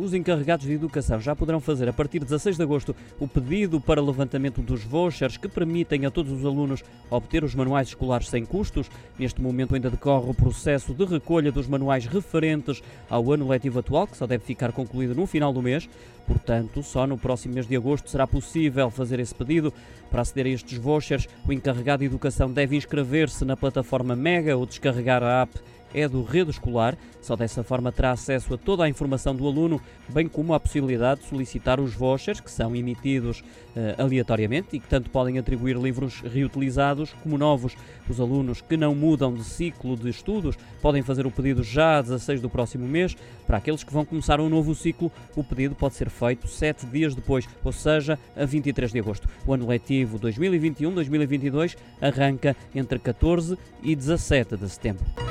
Os encarregados de educação já poderão fazer a partir de 16 de agosto o pedido para levantamento dos vouchers que permitem a todos os alunos obter os manuais escolares sem custos. Neste momento ainda decorre o processo de recolha dos manuais referentes ao ano letivo atual, que só deve ficar concluído no final do mês. Portanto, só no próximo mês de agosto será possível fazer esse pedido. Para aceder a estes vouchers, o encarregado de educação deve inscrever-se na plataforma Mega ou descarregar a app é do Rede Escolar. Só dessa forma terá acesso a toda a informação do aluno, bem como a possibilidade de solicitar os vouchers, que são emitidos uh, aleatoriamente e que tanto podem atribuir livros reutilizados como novos. Os alunos que não mudam de ciclo de estudos podem fazer o pedido já a 16 do próximo mês. Para aqueles que vão começar um novo ciclo, o pedido pode ser feito sete dias depois, ou seja, a 23 de agosto. O ano letivo 2021-2022 arranca entre 14 e 17 de setembro.